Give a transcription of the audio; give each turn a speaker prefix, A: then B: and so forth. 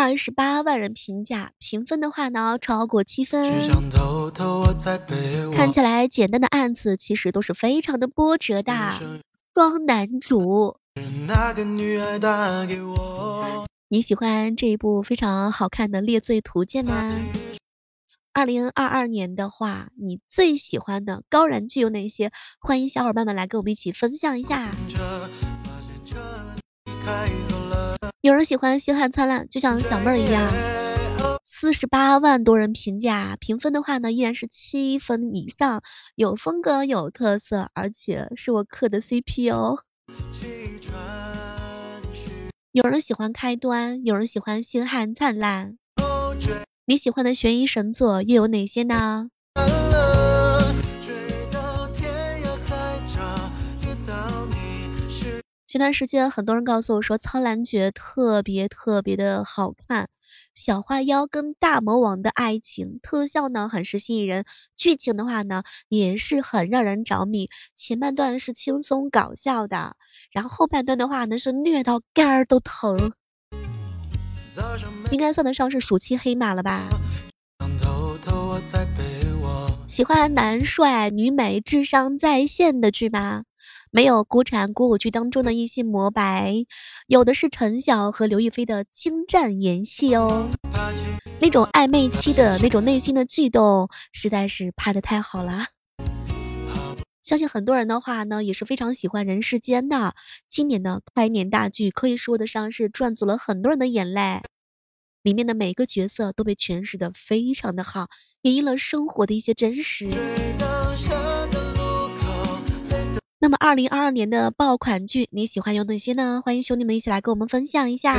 A: 二十八万人评价，评分的话呢超过七分。看起来简单的案子，其实都是非常的波折的。双男主。你喜欢这一部非常好看的《猎罪图鉴》吗？二零二二年的话，你最喜欢的高燃剧有哪些？欢迎小伙伴们来跟我们一起分享一下。有人喜欢《星汉灿烂》，就像小妹儿一样，四十八万多人评价，评分的话呢依然是七分以上，有风格有特色，而且是我磕的 CP 哦。有人喜欢开端，有人喜欢星汉灿烂。你喜欢的悬疑神作又有哪些呢？前段时间很多人告诉我说，苍兰诀特别特别的好看，小花妖跟大魔王的爱情，特效呢很是吸引人，剧情的话呢也是很让人着迷。前半段是轻松搞笑的。然后后半段的话呢是虐到肝儿都疼，应该算得上是暑期黑马了吧？喜欢男帅女美智商在线的剧吗？没有国产古偶剧当中的一些模白，有的是陈晓和刘亦菲的精湛演戏哦，那种暧昧期的那种内心的悸动，实在是拍的太好了。相信很多人的话呢，也是非常喜欢人世间的。今年的开年大剧可以说得上是赚足了很多人的眼泪，里面的每个角色都被诠释的非常的好，演绎了生活的一些真实。那么二零二二年的爆款剧你喜欢有哪些呢？欢迎兄弟们一起来跟我们分享一下。